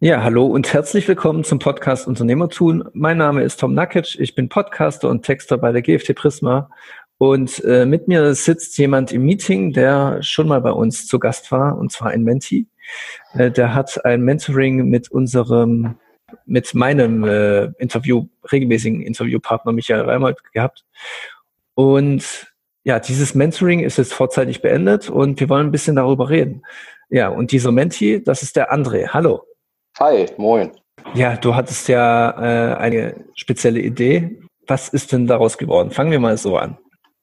Ja, hallo und herzlich willkommen zum Podcast Unternehmertun. Mein Name ist Tom Nakic, ich bin Podcaster und Texter bei der GFT Prisma und äh, mit mir sitzt jemand im Meeting, der schon mal bei uns zu Gast war und zwar ein Menti. Äh, der hat ein Mentoring mit unserem, mit meinem äh, Interview, regelmäßigen Interviewpartner Michael Reimold gehabt und ja, dieses Mentoring ist jetzt vorzeitig beendet und wir wollen ein bisschen darüber reden. Ja, und dieser Menti, das ist der André. Hallo. Hi, moin. Ja, du hattest ja äh, eine spezielle Idee. Was ist denn daraus geworden? Fangen wir mal so an.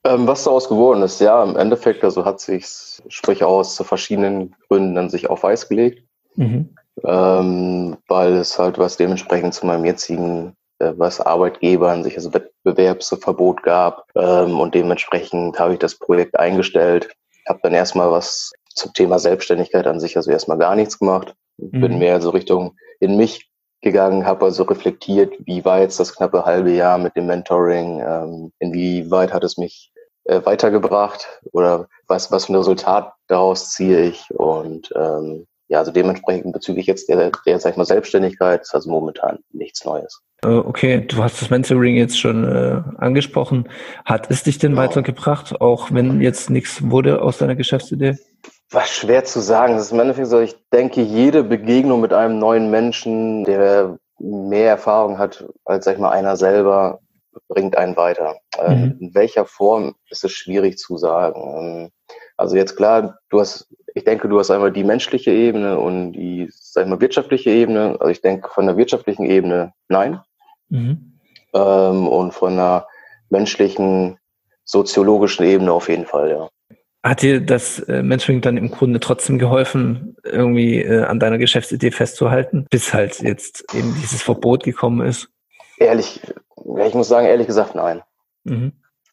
Ähm, was daraus geworden ist, ja, im Endeffekt, also hat sich, sprich aus, zu verschiedenen Gründen dann sich auf Eis gelegt, mhm. ähm, weil es halt was dementsprechend zu meinem jetzigen, äh, was Arbeitgeber an sich, also Wettbewerbsverbot gab ähm, und dementsprechend habe ich das Projekt eingestellt, habe dann erstmal was zum Thema Selbstständigkeit an sich, also erstmal gar nichts gemacht Mhm. Bin mehr so Richtung in mich gegangen, habe also reflektiert, wie war jetzt das knappe halbe Jahr mit dem Mentoring, ähm, inwieweit hat es mich äh, weitergebracht oder was, was für ein Resultat daraus ziehe ich und ähm, ja, also dementsprechend bezüglich jetzt der, der sag ich mal, Selbstständigkeit ist also momentan nichts Neues. Äh, okay, du hast das Mentoring jetzt schon äh, angesprochen. Hat es dich denn genau. weitergebracht, auch wenn jetzt nichts wurde aus deiner Geschäftsidee? Was schwer zu sagen. Das ist im Endeffekt so, ich denke, jede Begegnung mit einem neuen Menschen, der mehr Erfahrung hat als, sag ich mal, einer selber, bringt einen weiter. Ähm, mhm. In welcher Form ist es schwierig zu sagen. Ähm, also jetzt klar, du hast, ich denke, du hast einmal die menschliche Ebene und die, sag ich mal, wirtschaftliche Ebene. Also ich denke, von der wirtschaftlichen Ebene nein. Mhm. Ähm, und von der menschlichen, soziologischen Ebene auf jeden Fall, ja. Hat dir das äh, Mentoring dann im Grunde trotzdem geholfen, irgendwie äh, an deiner Geschäftsidee festzuhalten, bis halt jetzt eben dieses Verbot gekommen ist? Ehrlich, ich muss sagen, ehrlich gesagt, nein. Mhm.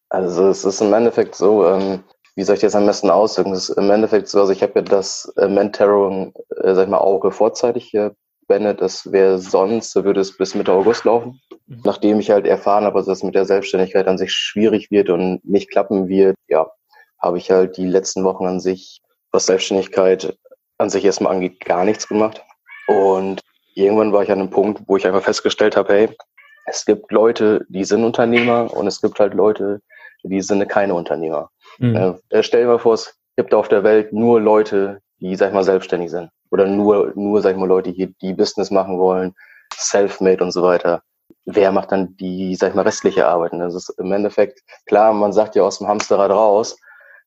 Also es ist im Endeffekt so, ähm, wie soll ich das am besten ausdrücken? Es ist im Endeffekt so, also ich habe ja das äh, Mentoring, äh, sag ich mal, auch vorzeitig hier beendet. Das wäre sonst, würde es bis Mitte August laufen. Mhm. Nachdem ich halt erfahren habe, dass es mit der Selbstständigkeit an sich schwierig wird und nicht klappen wird, ja, habe ich halt die letzten Wochen an sich, was Selbstständigkeit an sich erstmal angeht, gar nichts gemacht. Und irgendwann war ich an einem Punkt, wo ich einfach festgestellt habe, hey, es gibt Leute, die sind Unternehmer und es gibt halt Leute, die sind keine Unternehmer. Mhm. Äh, stell dir mal vor, es gibt auf der Welt nur Leute, die, sag ich mal, selbstständig sind. Oder nur, nur, sag ich mal, Leute, die, die Business machen wollen, self-made und so weiter. Wer macht dann die, sag ich mal, restliche Arbeit? Das ist im Endeffekt, klar, man sagt ja aus dem Hamsterrad raus,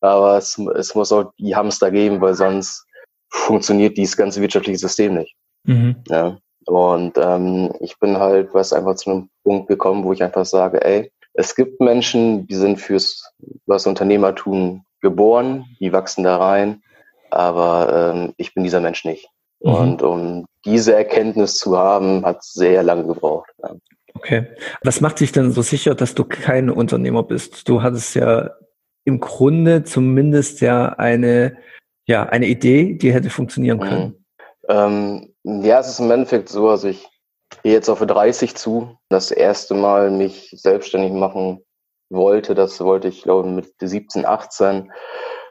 aber es, es muss auch die Hamster geben, weil sonst funktioniert dieses ganze wirtschaftliche System nicht. Mhm. Ja. Und ähm, ich bin halt was einfach zu einem Punkt gekommen, wo ich einfach sage, ey, es gibt Menschen, die sind fürs was Unternehmertum geboren, die wachsen da rein, aber ähm, ich bin dieser Mensch nicht. Mhm. Und um diese Erkenntnis zu haben, hat sehr lange gebraucht. Ja. Okay. Was macht dich denn so sicher, dass du kein Unternehmer bist? Du hattest ja im Grunde zumindest ja eine, ja, eine Idee, die hätte funktionieren mhm. können. Ähm, ja, es ist im Endeffekt so, also ich gehe jetzt auf 30 zu. Das erste Mal mich selbstständig machen wollte, das wollte ich, glaube ich, mit 17, 18.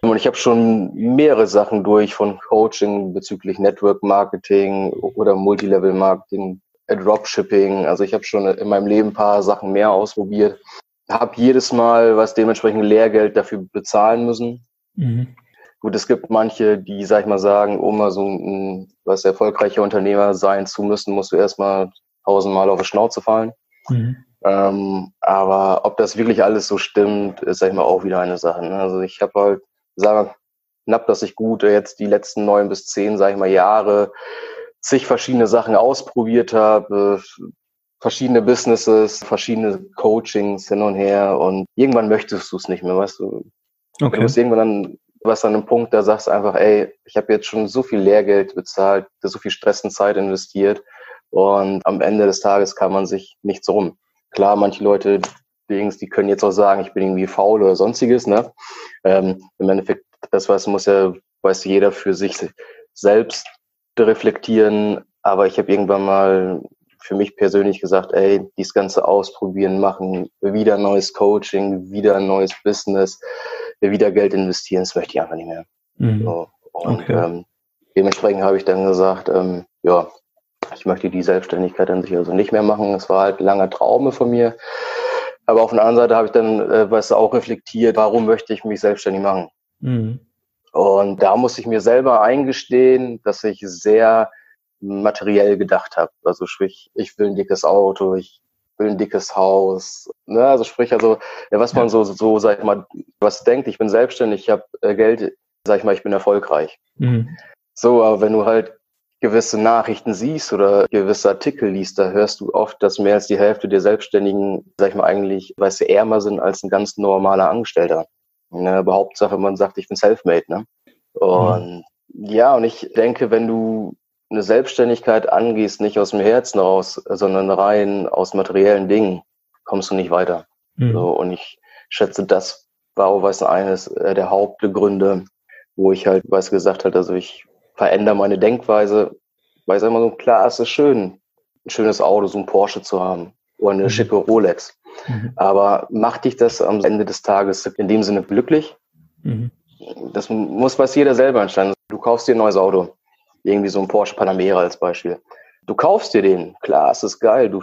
Und ich habe schon mehrere Sachen durch, von Coaching bezüglich Network Marketing oder Multilevel Marketing, Dropshipping. Also ich habe schon in meinem Leben ein paar Sachen mehr ausprobiert habe jedes Mal was dementsprechend Lehrgeld dafür bezahlen müssen. Mhm. Gut, es gibt manche, die, sag ich mal, sagen, um mal so ein was erfolgreicher Unternehmer sein zu müssen, musst du erstmal tausendmal auf die Schnauze fallen. Mhm. Ähm, aber ob das wirklich alles so stimmt, ist, sag ich mal, auch wieder eine Sache. Ne? Also ich habe halt, sage knapp, dass ich gut jetzt die letzten neun bis zehn, sag ich mal, Jahre zig verschiedene Sachen ausprobiert habe, verschiedene Businesses, verschiedene Coachings hin und her und irgendwann möchtest du es nicht mehr, weißt du. Okay. Du bist irgendwann dann was an einem Punkt, da sagst du einfach, ey, ich habe jetzt schon so viel Lehrgeld bezahlt, so viel Stress und Zeit investiert und am Ende des Tages kann man sich nichts rum. Klar, manche Leute, die können jetzt auch sagen, ich bin irgendwie faul oder sonstiges, ne? Ähm, Im Endeffekt, das was muss ja, weiß jeder für sich selbst reflektieren, aber ich habe irgendwann mal für mich persönlich gesagt, ey, dies Ganze ausprobieren, machen, wieder neues Coaching, wieder neues Business, wieder Geld investieren, das möchte ich einfach nicht mehr. Mhm. So. Und okay. ähm, dementsprechend habe ich dann gesagt, ähm, ja, Ich möchte die Selbstständigkeit an sich also nicht mehr machen. Es war halt ein langer Traume von mir. Aber auf der anderen Seite habe ich dann äh, was auch reflektiert, warum möchte ich mich selbstständig machen? Mhm. Und da muss ich mir selber eingestehen, dass ich sehr materiell gedacht habe. Also sprich, ich will ein dickes Auto, ich will ein dickes Haus. Ne? Also sprich, also ja, was man so, so, sag ich mal, was denkt, ich bin selbstständig, ich habe äh, Geld, sag ich mal, ich bin erfolgreich. Mhm. So, aber wenn du halt gewisse Nachrichten siehst oder gewisse Artikel liest, da hörst du oft, dass mehr als die Hälfte der Selbstständigen, sag ich mal, eigentlich, weißt du, ärmer sind als ein ganz normaler Angestellter. Ne, aber Hauptsache, man sagt, ich bin selfmade, ne? Und mhm. ja, und ich denke, wenn du eine Selbstständigkeit angehst, nicht aus dem Herzen raus, sondern rein aus materiellen Dingen, kommst du nicht weiter. Mhm. So, und ich schätze, das war auch was eines äh, der Hauptgründe, wo ich halt, was gesagt hat, also ich verändere meine Denkweise, weil ich sag mal so, klar, es ist schön, ein schönes Auto, so ein Porsche zu haben oder eine mhm. schicke Rolex. Mhm. Aber macht dich das am Ende des Tages in dem Sinne glücklich? Mhm. Das muss was jeder selber entscheiden. Du kaufst dir ein neues Auto. Irgendwie so ein Porsche Panamera als Beispiel. Du kaufst dir den. Klar, es ist geil. Du,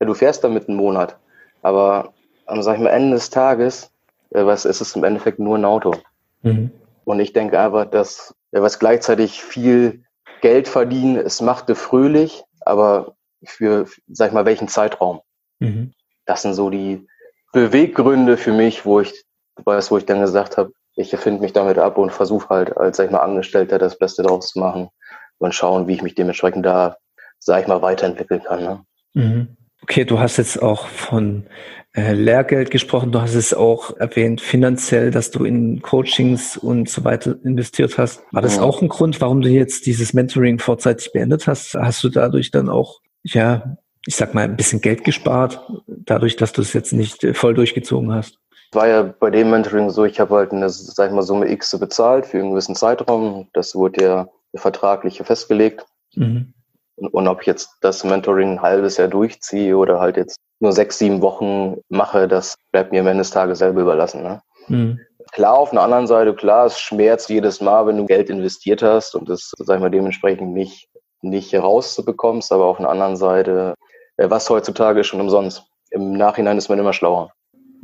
ja, du fährst damit einen Monat. Aber am, sag ich mal, Ende des Tages, äh, was ist es im Endeffekt nur ein Auto? Mhm. Und ich denke einfach, dass was gleichzeitig viel Geld verdienen, es machte fröhlich, aber für, sag ich mal, welchen Zeitraum? Mhm. Das sind so die Beweggründe für mich, wo ich weiß, wo ich dann gesagt habe, ich erfinde mich damit ab und versuche halt als, sag ich mal, Angestellter das Beste draus zu machen und schauen, wie ich mich dementsprechend da, sag ich mal, weiterentwickeln kann. Ne? Mhm. Okay, du hast jetzt auch von äh, Lehrgeld gesprochen. Du hast es auch erwähnt, finanziell, dass du in Coachings und so weiter investiert hast. War das auch ein Grund, warum du jetzt dieses Mentoring vorzeitig beendet hast? Hast du dadurch dann auch, ja, ich sag mal, ein bisschen Geld gespart, dadurch, dass du es jetzt nicht äh, voll durchgezogen hast? War ja bei dem Mentoring so, ich habe halt eine, sag ich mal, Summe X bezahlt für einen gewissen Zeitraum. Das wurde ja vertraglich festgelegt. Mhm. Und ob ich jetzt das Mentoring ein halbes Jahr durchziehe oder halt jetzt nur sechs, sieben Wochen mache, das bleibt mir am Ende des Tages selber überlassen. Ne? Mhm. Klar, auf einer anderen Seite, klar, es schmerzt jedes Mal, wenn du Geld investiert hast und das, sag ich mal, dementsprechend nicht, nicht rausbekommst, aber auf einer anderen Seite, äh, was heutzutage schon umsonst. Im Nachhinein ist man immer schlauer.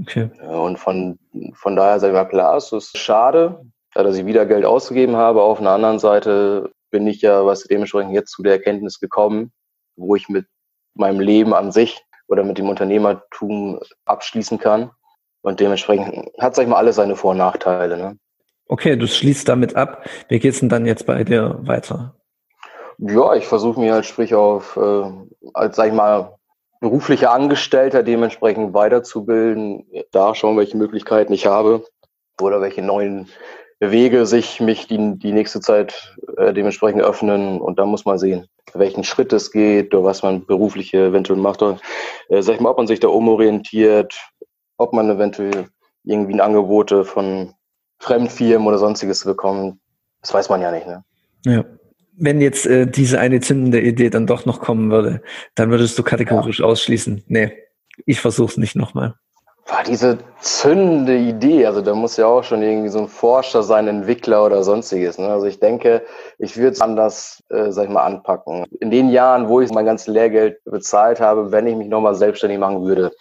Okay. Und von, von daher, sag ich mal, klar, es ist schade, dass ich wieder Geld ausgegeben habe. Auf einer anderen Seite bin ich ja was dementsprechend jetzt zu der Erkenntnis gekommen, wo ich mit meinem Leben an sich oder mit dem Unternehmertum abschließen kann. Und dementsprechend hat, sag ich mal, alles seine Vor- und Nachteile. Ne? Okay, du schließt damit ab. Wie geht's denn dann jetzt bei dir weiter? Ja, ich versuche mir halt sprich auf, äh, als sag ich mal, beruflicher Angestellter dementsprechend weiterzubilden, da schauen, welche Möglichkeiten ich habe oder welche neuen Wege sich mich die, die nächste Zeit äh, dementsprechend öffnen und da muss man sehen, welchen Schritt es geht oder was man beruflich eventuell macht. Oder, äh, sag ich mal, ob man sich da umorientiert, ob man eventuell irgendwie ein Angebote von Fremdfirmen oder sonstiges bekommt. Das weiß man ja nicht, ne? Ja. Wenn jetzt äh, diese eine zündende Idee dann doch noch kommen würde, dann würdest du kategorisch ja. ausschließen. Nee, ich versuch's nicht nochmal war diese zündende Idee, also da muss ja auch schon irgendwie so ein Forscher sein, Entwickler oder sonstiges. Ne? Also ich denke, ich würde es anders, äh, sag ich mal, anpacken. In den Jahren, wo ich mein ganzes Lehrgeld bezahlt habe, wenn ich mich nochmal selbstständig machen würde,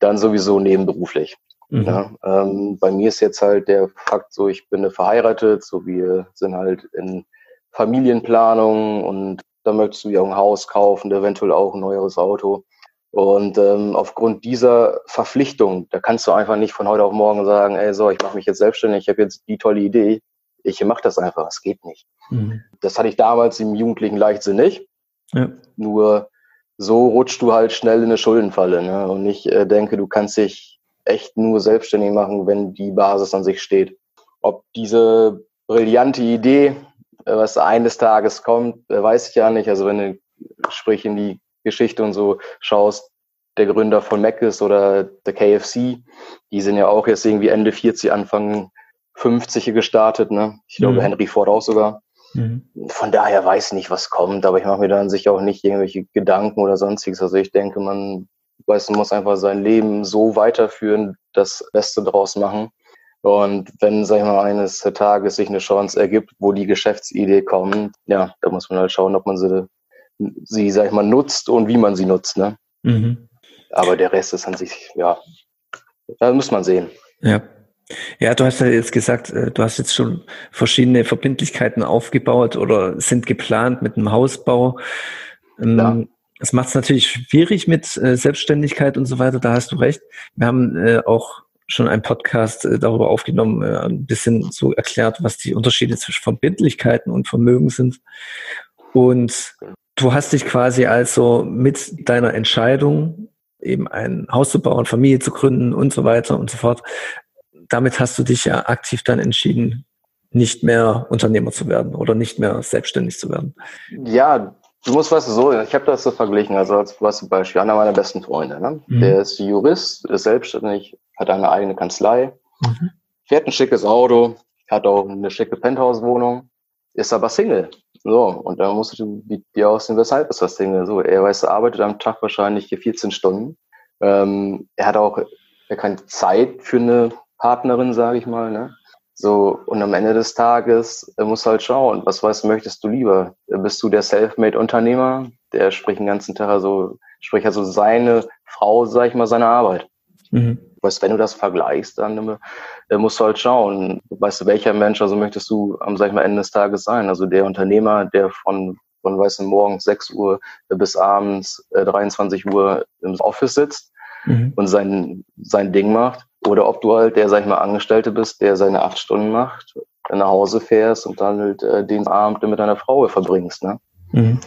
dann sowieso nebenberuflich. Mhm. Ja, ähm, bei mir ist jetzt halt der Fakt so, ich bin verheiratet, so wir sind halt in Familienplanung und da möchtest du ja auch ein Haus kaufen, eventuell auch ein neueres Auto. Und ähm, aufgrund dieser Verpflichtung, da kannst du einfach nicht von heute auf morgen sagen, ey, so, ich mache mich jetzt selbstständig, ich habe jetzt die tolle Idee, ich mache das einfach, es geht nicht. Mhm. Das hatte ich damals im jugendlichen Leichtsinn nicht. Ja. Nur so rutschst du halt schnell in eine Schuldenfalle. Ne? Und ich äh, denke, du kannst dich echt nur selbstständig machen, wenn die Basis an sich steht. Ob diese brillante Idee, äh, was eines Tages kommt, äh, weiß ich ja nicht. Also wenn du sprich in die Geschichte und so schaust, der Gründer von Mc's oder der KFC, die sind ja auch jetzt irgendwie Ende 40, Anfang 50 gestartet, ne? Ich glaube, mhm. Henry Ford auch sogar. Mhm. Von daher weiß ich nicht, was kommt, aber ich mache mir dann sicher auch nicht irgendwelche Gedanken oder sonstiges. Also ich denke, man weiß, man muss einfach sein Leben so weiterführen, das Beste draus machen. Und wenn, sag ich mal, eines Tages sich eine Chance ergibt, wo die Geschäftsidee kommt, ja, da muss man halt schauen, ob man sie sie, sag ich mal, nutzt und wie man sie nutzt. Ne? Mhm. Aber der Rest ist an sich, ja, da muss man sehen. Ja. Ja, du hast ja jetzt gesagt, äh, du hast jetzt schon verschiedene Verbindlichkeiten aufgebaut oder sind geplant mit einem Hausbau. Ähm, ja. Das macht es natürlich schwierig mit äh, Selbstständigkeit und so weiter, da hast du recht. Wir haben äh, auch schon einen Podcast darüber aufgenommen, ein bisschen so erklärt, was die Unterschiede zwischen Verbindlichkeiten und Vermögen sind. Und du hast dich quasi also mit deiner Entscheidung, eben ein Haus zu bauen, Familie zu gründen und so weiter und so fort, damit hast du dich ja aktiv dann entschieden, nicht mehr Unternehmer zu werden oder nicht mehr selbstständig zu werden. Ja, du musst weißt du so, ich habe das so verglichen, also als was Beispiel, einer meiner besten Freunde, ne? Mhm. der ist Jurist, ist selbstständig, hat eine eigene Kanzlei, mhm. fährt ein schickes Auto, hat auch eine schicke Penthouse-Wohnung, ist aber Single. So, und dann musst du dir aussehen, weshalb ist das Single? So, er weiß, er arbeitet am Tag wahrscheinlich 14 Stunden. Ähm, er hat auch er keine Zeit für eine Partnerin, sage ich mal. Ne? So, und am Ende des Tages äh, musst du halt schauen, was weißt möchtest du lieber? Bist du der Selfmade-Unternehmer, der spricht den ganzen Tag also, spricht also seine Frau, sag ich mal, seine Arbeit. Mhm. Weißt, wenn du das vergleichst, dann äh, musst du halt schauen, weißt du, welcher Mensch, also möchtest du am, sag ich mal, Ende des Tages sein? Also der Unternehmer, der von, von weißt du, morgens 6 Uhr bis abends äh, 23 Uhr im Office sitzt mhm. und sein, sein Ding macht oder ob du halt der, sag ich mal, Angestellte bist, der seine acht Stunden macht, nach Hause fährst und dann halt äh, den Abend mit deiner Frau verbringst. Ne? Mhm.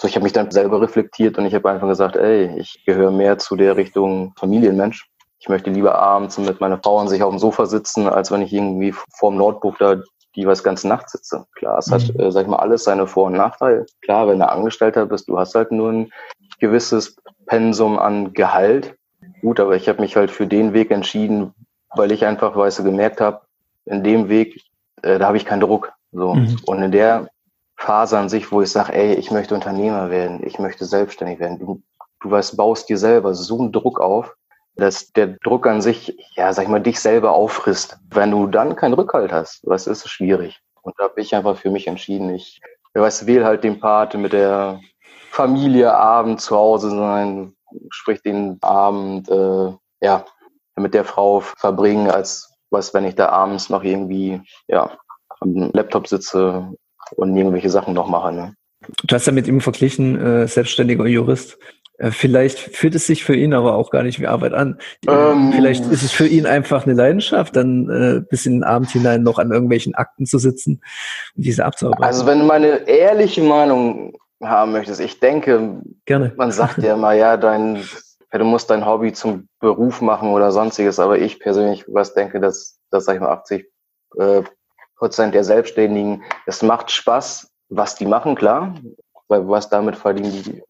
So, ich habe mich dann selber reflektiert und ich habe einfach gesagt, ey, ich gehöre mehr zu der Richtung Familienmensch. Ich möchte lieber abends mit meiner Frau an sich auf dem Sofa sitzen, als wenn ich irgendwie vor dem Notebook da die was ganze Nacht sitze. Klar, es hat, mhm. äh, sag ich mal, alles seine Vor- und Nachteile. Klar, wenn du Angestellter bist, du hast halt nur ein gewisses Pensum an Gehalt, gut, aber ich habe mich halt für den Weg entschieden, weil ich einfach, weißt du, gemerkt habe, in dem Weg, äh, da habe ich keinen Druck. So. Mhm. Und in der Phase an sich, wo ich sage, ey, ich möchte Unternehmer werden, ich möchte selbstständig werden, du, du weißt, baust dir selber so einen Druck auf, dass der Druck an sich, ja, sag ich mal, dich selber auffrisst. Wenn du dann keinen Rückhalt hast, was ist schwierig. Und da habe ich einfach für mich entschieden, ich, weißt, wähle halt den Part mit der Familie, Abend zu Hause sein, sprich den Abend äh, ja mit der Frau verbringen, als was, wenn ich da abends noch irgendwie ja am Laptop sitze und irgendwelche Sachen noch mache. Ne? Du hast ja mit ihm verglichen, äh, selbstständiger Jurist. Äh, vielleicht fühlt es sich für ihn aber auch gar nicht wie Arbeit an. Ähm, Vielleicht ist es für ihn einfach eine Leidenschaft, dann äh, bis in den Abend hinein noch an irgendwelchen Akten zu sitzen und diese abzuarbeiten. Also wenn du meine ehrliche Meinung haben möchtest. Ich denke, Gerne. man sagt ja immer, ja, dein, du musst dein Hobby zum Beruf machen oder sonstiges, aber ich persönlich was denke, dass, dass sag ich mal, 80 äh, Prozent der Selbstständigen, es macht Spaß, was die machen, klar, weil was damit verdienen die,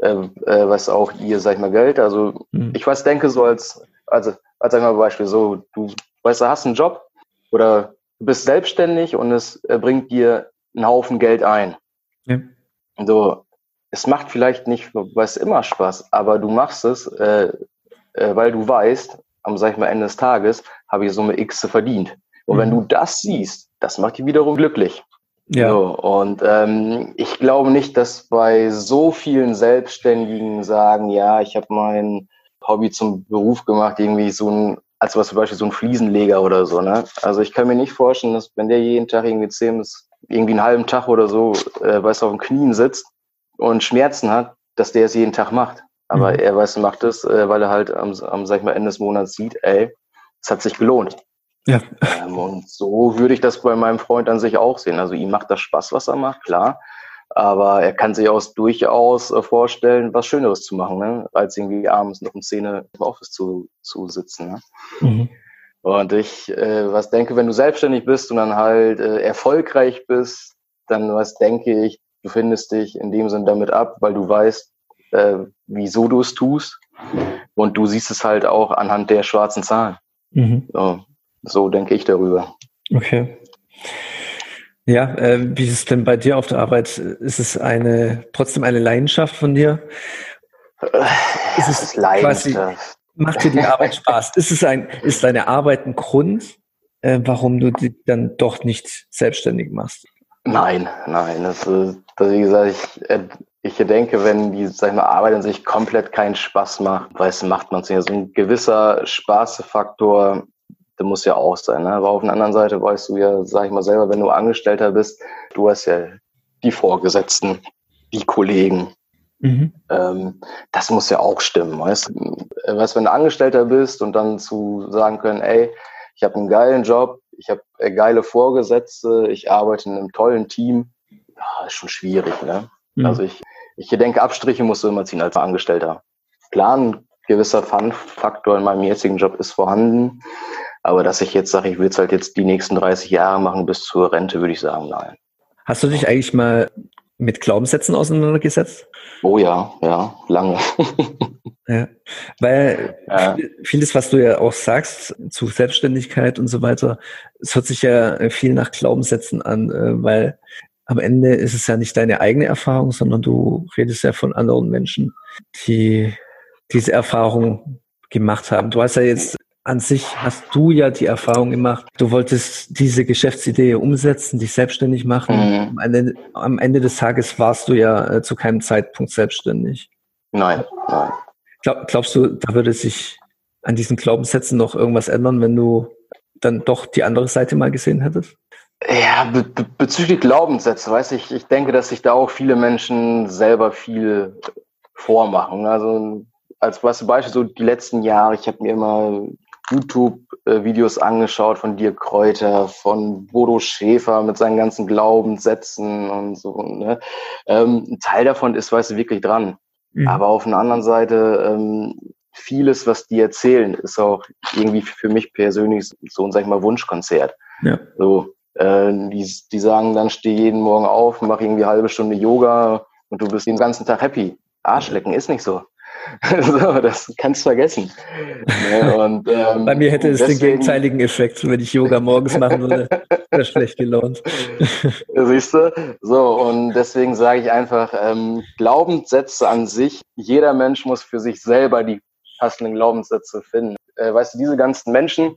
äh, äh, was auch ihr, sag ich mal, Geld. Also mhm. ich was denke so als, also als sag ich mal Beispiel, so du weißt, du hast einen Job oder du bist selbstständig und es äh, bringt dir einen Haufen Geld ein. Ja. So, es macht vielleicht nicht, weil es immer Spaß, aber du machst es, äh, äh, weil du weißt, am sag ich mal Ende des Tages habe ich Summe X verdient. Und mhm. wenn du das siehst, das macht dich wiederum glücklich. Ja. So, und ähm, ich glaube nicht, dass bei so vielen Selbstständigen sagen, ja, ich habe mein Hobby zum Beruf gemacht, irgendwie so ein, als was zum Beispiel so ein Fliesenleger oder so. Ne? Also ich kann mir nicht vorstellen, dass wenn der jeden Tag irgendwie 10 bis irgendwie einen halben Tag oder so, äh, weiß auf den Knien sitzt und Schmerzen hat, dass der es jeden Tag macht. Aber mhm. er weiß, macht es, äh, weil er halt am, am, sag ich mal, Ende des Monats sieht, ey, es hat sich gelohnt. Ja. Ähm, und so würde ich das bei meinem Freund an sich auch sehen. Also ihm macht das Spaß, was er macht, klar. Aber er kann sich auch durchaus äh, vorstellen, was Schöneres zu machen, ne? als irgendwie abends noch um Szene im Office zu, zu sitzen. Ne? Mhm. Und ich äh, was denke, wenn du selbstständig bist und dann halt äh, erfolgreich bist, dann was denke ich, du findest dich in dem Sinn damit ab, weil du weißt, äh, wieso du es tust. Und du siehst es halt auch anhand der schwarzen Zahlen. Mhm. So, so denke ich darüber. Okay. Ja, äh, wie ist es denn bei dir auf der Arbeit? Ist es eine trotzdem eine Leidenschaft von dir? Ist es ist Leidenschaft. Macht dir die Arbeit Spaß? Ist es ein, ist deine Arbeit ein Grund, äh, warum du dich dann doch nicht selbstständig machst? Nein, nein. Das, das wie gesagt, ich, äh, ich denke, wenn die, sag ich mal, Arbeit an sich komplett keinen Spaß macht, weiß, macht man es nicht. So ein gewisser Spaßfaktor, der muss ja auch sein. Ne? Aber auf der anderen Seite weißt du ja, sag ich mal selber, wenn du Angestellter bist, du hast ja die Vorgesetzten, die Kollegen. Mhm. Ähm, das muss ja auch stimmen, weißt du? Was, wenn du Angestellter bist und dann zu sagen können, ey, ich habe einen geilen Job, ich habe äh, geile Vorgesetzte, ich arbeite in einem tollen Team, ja, ist schon schwierig, ne? Mhm. Also ich, ich denke, Abstriche musst du immer ziehen als Angestellter. Klar, ein gewisser Fun-Faktor in meinem jetzigen Job ist vorhanden, aber dass ich jetzt sage, ich will es halt jetzt die nächsten 30 Jahre machen bis zur Rente, würde ich sagen, nein. Hast du dich eigentlich mal mit Glaubenssätzen auseinandergesetzt? Oh ja, ja, lange. ja, weil ja. vieles, was du ja auch sagst zu Selbstständigkeit und so weiter, es hört sich ja viel nach Glaubenssätzen an, äh, weil am Ende ist es ja nicht deine eigene Erfahrung, sondern du redest ja von anderen Menschen, die diese Erfahrung gemacht haben. Du hast ja jetzt an sich hast du ja die Erfahrung gemacht, du wolltest diese Geschäftsidee umsetzen, dich selbstständig machen. Mhm. Am, Ende, am, Ende, des Tages warst du ja äh, zu keinem Zeitpunkt selbstständig. Nein, nein. Glaub, glaubst du, da würde sich an diesen Glaubenssätzen noch irgendwas ändern, wenn du dann doch die andere Seite mal gesehen hättest? Ja, be be bezüglich Glaubenssätze, weiß ich, ich denke, dass sich da auch viele Menschen selber viel vormachen. Also als Beispiel so die letzten Jahre, ich habe mir immer YouTube-Videos angeschaut von Dirk Kräuter, von Bodo Schäfer mit seinen ganzen Glaubenssätzen und so. Ne? Ähm, ein Teil davon ist, weißt du, wirklich dran. Mhm. Aber auf der anderen Seite, ähm, vieles, was die erzählen, ist auch irgendwie für mich persönlich so ein, sag ich mal, Wunschkonzert. Ja. So, äh, die, die sagen dann, steh jeden Morgen auf, mach irgendwie eine halbe Stunde Yoga und du bist den ganzen Tag happy. Arschlecken ist nicht so. so, das kannst du vergessen. Ne, und, ähm, Bei mir hätte es deswegen, den gegenteiligen Effekt, wenn ich Yoga morgens machen würde, wäre schlecht gelaunt. Siehst du? So, und deswegen sage ich einfach, ähm, Glaubenssätze an sich, jeder Mensch muss für sich selber die passenden Glaubenssätze finden. Äh, weißt du, diese ganzen Menschen,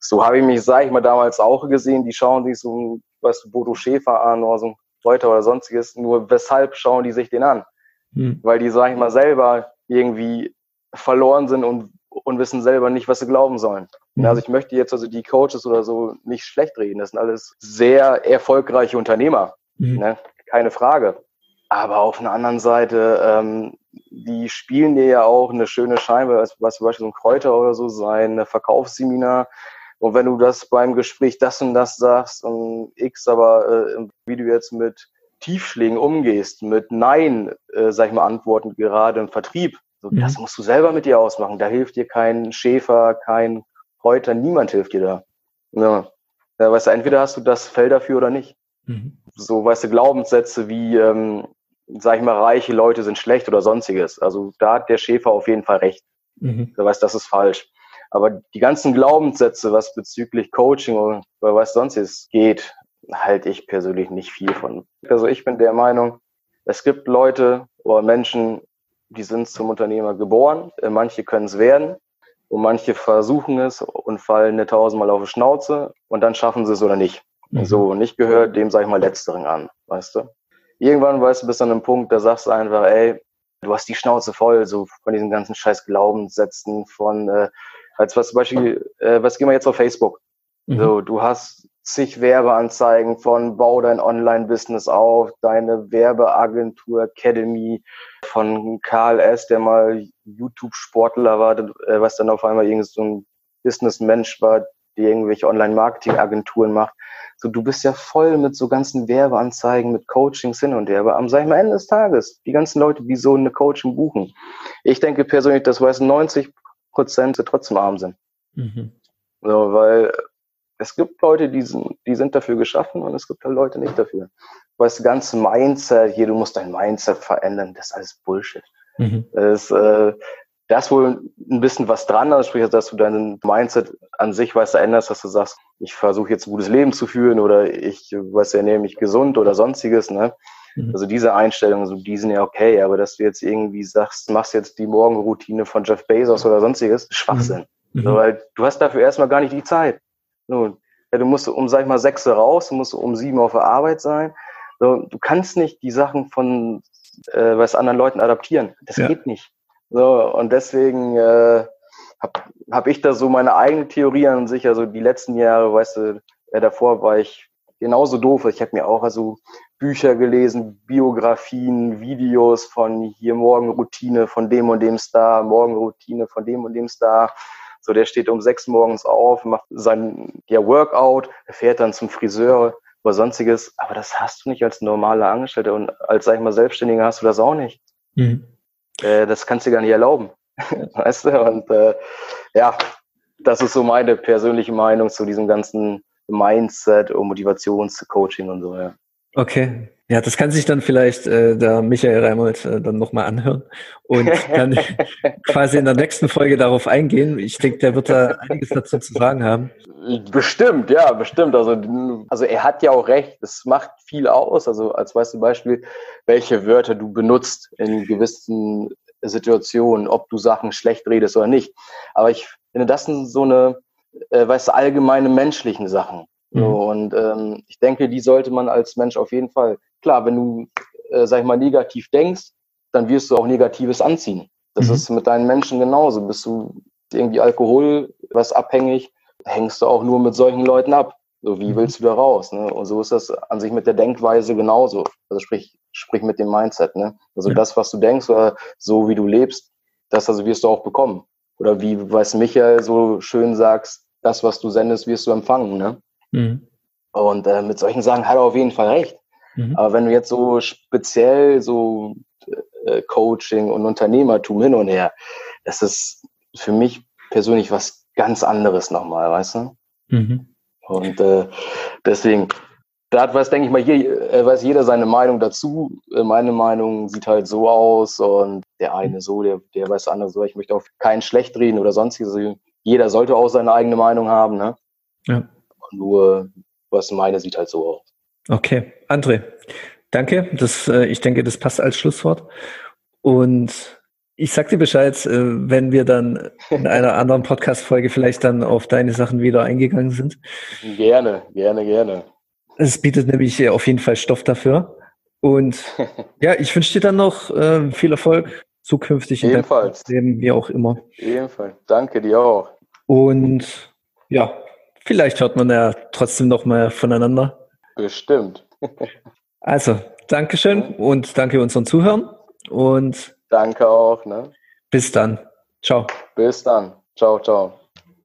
so habe ich mich, sage ich mal, damals auch gesehen, die schauen sich so, weißt du, Bodo Schäfer an oder so Reuter oder sonstiges, nur weshalb schauen die sich den an? Hm. Weil die, sage ich mal, selber irgendwie verloren sind und, und wissen selber nicht, was sie glauben sollen. Mhm. Also ich möchte jetzt also die Coaches oder so nicht schlecht reden. Das sind alles sehr erfolgreiche Unternehmer. Mhm. Ne? Keine Frage. Aber auf einer anderen Seite, ähm, die spielen dir ja auch eine schöne Scheibe, als was zum Beispiel so ein Kräuter oder so sein, ein Verkaufsseminar. Und wenn du das beim Gespräch das und das sagst und X, aber äh, wie du jetzt mit Tiefschlägen umgehst, mit Nein, äh, sag ich mal, Antworten gerade im Vertrieb, so, mhm. das musst du selber mit dir ausmachen. Da hilft dir kein Schäfer, kein Reuter, niemand hilft dir da. Ja. ja weißt du, entweder hast du das Fell dafür oder nicht. Mhm. So, weißt du, Glaubenssätze wie, ähm, sag ich mal, reiche Leute sind schlecht oder sonstiges. Also da hat der Schäfer auf jeden Fall recht. Mhm. Du weißt, das ist falsch. Aber die ganzen Glaubenssätze, was bezüglich Coaching oder was sonst geht, halte ich persönlich nicht viel von. Also ich bin der Meinung, es gibt Leute oder Menschen, die sind zum Unternehmer geboren, äh, manche können es werden und manche versuchen es und fallen eine tausendmal auf die Schnauze und dann schaffen sie es oder nicht. Mhm. So, und ich gehöre dem, sag ich mal, Letzteren an, weißt du. Irgendwann, weißt du, bist du an einem Punkt, da sagst du einfach, ey, du hast die Schnauze voll, so von diesen ganzen scheiß Glaubenssätzen, von, äh, als was zum Beispiel, äh, was gehen wir jetzt auf Facebook? Mhm. So, du hast zig Werbeanzeigen von Bau dein Online-Business auf, deine Werbeagentur Academy von Karl S., der mal YouTube-Sportler war, äh, was dann auf einmal irgend so ein Business-Mensch war, der irgendwelche Online-Marketing-Agenturen macht. So, du bist ja voll mit so ganzen Werbeanzeigen, mit Coachings hin und her. Aber am, sag ich mal, Ende des Tages, die ganzen Leute, die so eine Coaching buchen. Ich denke persönlich, dass weiß 90 Prozent trotzdem arm sind. Mhm. So, weil es gibt Leute, die sind, die sind dafür geschaffen und es gibt halt Leute nicht dafür. Du, das ganze Mindset, hier, du musst dein Mindset verändern, das ist alles Bullshit. Mhm. Das, äh, da ist wohl ein bisschen was dran, also sprich, dass du dein Mindset an sich weißt, änderst, dass du sagst, ich versuche jetzt ein gutes Leben zu führen oder ich, weiß ja, ernähre mich gesund oder sonstiges, ne? Mhm. Also diese Einstellungen, so, die sind ja okay, aber dass du jetzt irgendwie sagst, machst jetzt die Morgenroutine von Jeff Bezos oder sonstiges, Schwachsinn. Mhm. So, weil du hast dafür erstmal gar nicht die Zeit. So, ja, du musst um, sag ich mal, sechs raus, du musst um sieben auf der Arbeit sein. So, du kannst nicht die Sachen von äh, was anderen Leuten adaptieren. Das ja. geht nicht. So, und deswegen äh, habe hab ich da so meine eigene Theorie an sich. Also die letzten Jahre, weißt du, ja, davor war ich genauso doof. Ich habe mir auch also Bücher gelesen, Biografien, Videos von hier Morgenroutine von dem und dem Star, Morgenroutine von dem und dem Star. So, der steht um sechs morgens auf, macht sein ja, Workout, fährt dann zum Friseur oder sonstiges. Aber das hast du nicht als normaler Angestellter und als, sag ich mal, Selbstständiger hast du das auch nicht. Mhm. Äh, das kannst du gar nicht erlauben. weißt du? Und äh, ja, das ist so meine persönliche Meinung zu diesem ganzen Mindset und Motivationscoaching und so, ja. Okay. Ja, das kann sich dann vielleicht äh, der Michael Reimold äh, dann nochmal anhören und dann quasi in der nächsten Folge darauf eingehen. Ich denke, der wird da einiges dazu zu sagen haben. Bestimmt, ja, bestimmt. Also, also er hat ja auch recht, es macht viel aus. Also als weißt du Beispiel, welche Wörter du benutzt in gewissen Situationen, ob du Sachen schlecht redest oder nicht. Aber ich finde, das sind so eine, äh, weißt du, allgemeine menschlichen Sachen. So, mhm. und ähm, ich denke, die sollte man als Mensch auf jeden Fall, klar, wenn du, äh, sag ich mal, negativ denkst, dann wirst du auch Negatives anziehen. Das mhm. ist mit deinen Menschen genauso. Bist du irgendwie Alkohol, was abhängig, hängst du auch nur mit solchen Leuten ab. So, wie mhm. willst du da raus? Ne? Und so ist das an sich mit der Denkweise genauso. Also sprich, sprich mit dem Mindset. Ne? Also ja. das, was du denkst oder so wie du lebst, das also wirst du auch bekommen. Oder wie, weiß Michael so schön sagst, das, was du sendest, wirst du empfangen. Ne? Mhm. Und äh, mit solchen Sachen hat er auf jeden Fall recht. Mhm. Aber wenn du jetzt so speziell so äh, Coaching und Unternehmertum hin und her, das ist für mich persönlich was ganz anderes nochmal, weißt du? Mhm. Und äh, deswegen, da hat was, denke ich mal, hier äh, weiß jeder seine Meinung dazu. Äh, meine Meinung sieht halt so aus und der eine so, der, der weiß andere so. Ich möchte auch keinen schlecht reden oder sonstiges. Jeder sollte auch seine eigene Meinung haben, ne? Ja. Nur, was meine sieht halt so aus. Okay, André, danke. Das, äh, ich denke, das passt als Schlusswort. Und ich sag dir Bescheid, äh, wenn wir dann in einer anderen Podcast-Folge vielleicht dann auf deine Sachen wieder eingegangen sind. Gerne, gerne, gerne. Es bietet nämlich auf jeden Fall Stoff dafür. Und ja, ich wünsche dir dann noch äh, viel Erfolg zukünftig in Ebenfalls. deinem Leben, wie auch immer. Ebenfalls. Danke dir auch. Und ja, Vielleicht hört man ja trotzdem noch mal voneinander. Bestimmt. also, Dankeschön und danke unseren Zuhörern und danke auch. Ne? Bis dann. Ciao. Bis dann. Ciao, ciao.